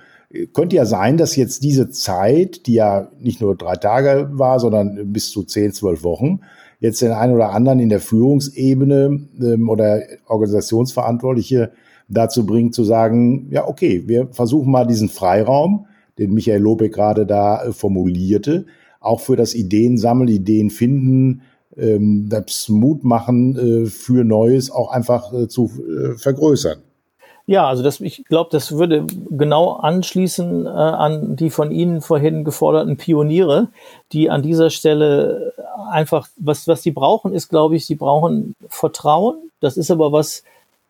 könnte ja sein, dass jetzt diese Zeit, die ja nicht nur drei Tage war, sondern bis zu zehn, zwölf Wochen, jetzt den einen oder anderen in der Führungsebene ähm, oder Organisationsverantwortliche dazu bringt zu sagen, ja, okay, wir versuchen mal diesen Freiraum, den Michael Lobeck gerade da äh, formulierte, auch für das Ideensammeln, Ideen finden, ähm, das Mut machen äh, für Neues auch einfach äh, zu äh, vergrößern. Ja, also das, ich glaube, das würde genau anschließen äh, an die von Ihnen vorhin geforderten Pioniere, die an dieser Stelle einfach, was, was sie brauchen, ist, glaube ich, sie brauchen Vertrauen. Das ist aber was,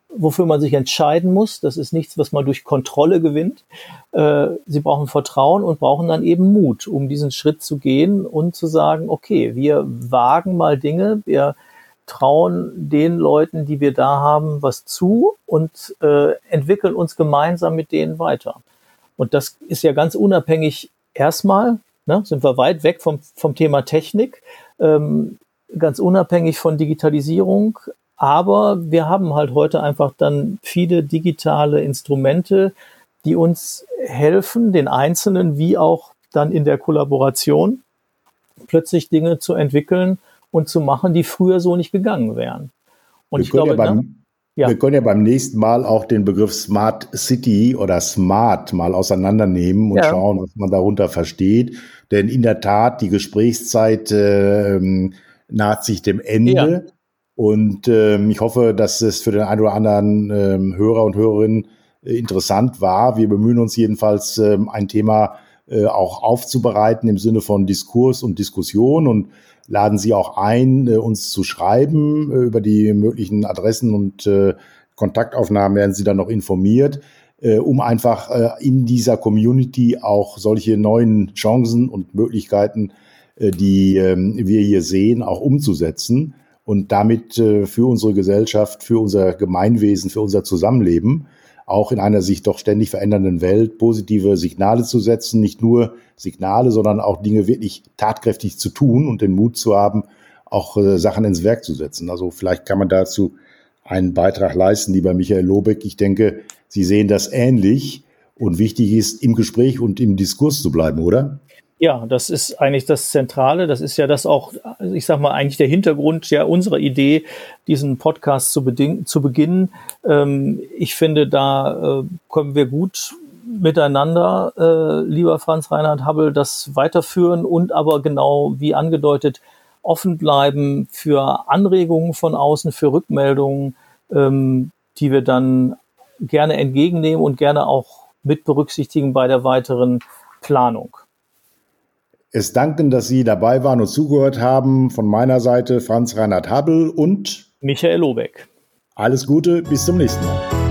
wofür man sich entscheiden muss. Das ist nichts, was man durch Kontrolle gewinnt. Äh, sie brauchen Vertrauen und brauchen dann eben Mut, um diesen Schritt zu gehen und zu sagen, okay, wir wagen mal Dinge, wir trauen den Leuten, die wir da haben, was zu und äh, entwickeln uns gemeinsam mit denen weiter. Und das ist ja ganz unabhängig erstmal, ne, sind wir weit weg vom, vom Thema Technik, ähm, ganz unabhängig von Digitalisierung. Aber wir haben halt heute einfach dann viele digitale Instrumente, die uns helfen, den Einzelnen wie auch dann in der Kollaboration plötzlich Dinge zu entwickeln, und zu machen, die früher so nicht gegangen wären. Und wir ich glaube, ja beim, ne? ja. wir können ja beim nächsten Mal auch den Begriff Smart City oder Smart mal auseinandernehmen und ja. schauen, was man darunter versteht. Denn in der Tat, die Gesprächszeit äh, naht sich dem Ende. Ja. Und äh, ich hoffe, dass es für den einen oder anderen äh, Hörer und Hörerinnen äh, interessant war. Wir bemühen uns jedenfalls, äh, ein Thema äh, auch aufzubereiten im Sinne von Diskurs und Diskussion und laden Sie auch ein, äh, uns zu schreiben. Äh, über die möglichen Adressen und äh, Kontaktaufnahmen werden Sie dann noch informiert, um einfach in dieser Community auch solche neuen Chancen und Möglichkeiten, die ähm, wir hier sehen, auch umzusetzen und damit für unsere Gesellschaft, für unser Gemeinwesen, für unser Zusammenleben auch in einer sich doch ständig verändernden Welt positive Signale zu setzen, nicht nur Signale, sondern auch Dinge wirklich tatkräftig zu tun und den Mut zu haben, auch äh, Sachen ins Werk zu setzen. Also vielleicht kann man dazu einen Beitrag leisten, lieber Michael Lobeck. Ich denke, Sie sehen das ähnlich und wichtig ist, im Gespräch und im Diskurs zu bleiben, oder? Ja, das ist eigentlich das Zentrale. Das ist ja das auch, ich sag mal, eigentlich der Hintergrund ja unserer Idee, diesen Podcast zu, zu beginnen. Ähm, ich finde, da äh, können wir gut miteinander, äh, lieber Franz Reinhard Habbel, das weiterführen und aber genau wie angedeutet offen bleiben für Anregungen von außen, für Rückmeldungen, ähm, die wir dann gerne entgegennehmen und gerne auch mit berücksichtigen bei der weiteren Planung. Es danken, dass Sie dabei waren und zugehört haben. Von meiner Seite Franz Reinhard Habel und Michael Lobeck. Alles Gute, bis zum nächsten Mal.